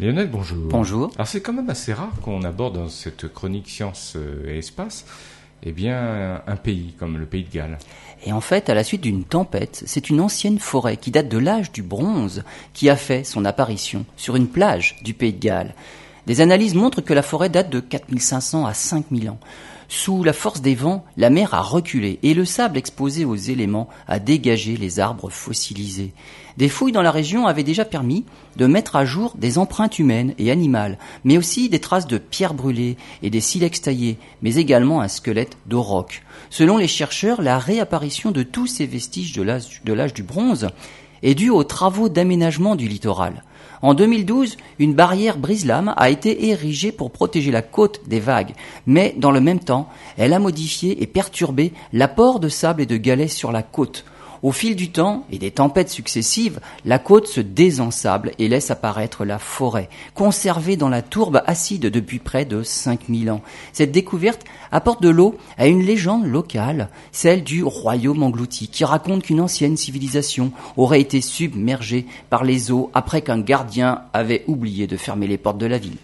Lionel, bonjour. Bonjour. Alors c'est quand même assez rare qu'on aborde dans cette chronique sciences et espace, eh bien, un pays comme le pays de Galles. Et en fait, à la suite d'une tempête, c'est une ancienne forêt qui date de l'âge du bronze qui a fait son apparition sur une plage du pays de Galles. Des analyses montrent que la forêt date de 4500 à 5000 ans. Sous la force des vents, la mer a reculé et le sable exposé aux éléments a dégagé les arbres fossilisés. Des fouilles dans la région avaient déjà permis de mettre à jour des empreintes humaines et animales, mais aussi des traces de pierres brûlées et des silex taillés, mais également un squelette d'auroch. Selon les chercheurs, la réapparition de tous ces vestiges de l'âge du bronze est due aux travaux d'aménagement du littoral. En 2012, une barrière brise-lame a été érigée pour protéger la côte des vagues, mais dans le même temps, elle a modifié et perturbé l'apport de sable et de galets sur la côte. Au fil du temps et des tempêtes successives, la côte se désensable et laisse apparaître la forêt, conservée dans la tourbe acide depuis près de 5000 ans. Cette découverte apporte de l'eau à une légende locale, celle du royaume englouti, qui raconte qu'une ancienne civilisation aurait été submergée par les eaux après qu'un gardien avait oublié de fermer les portes de la ville.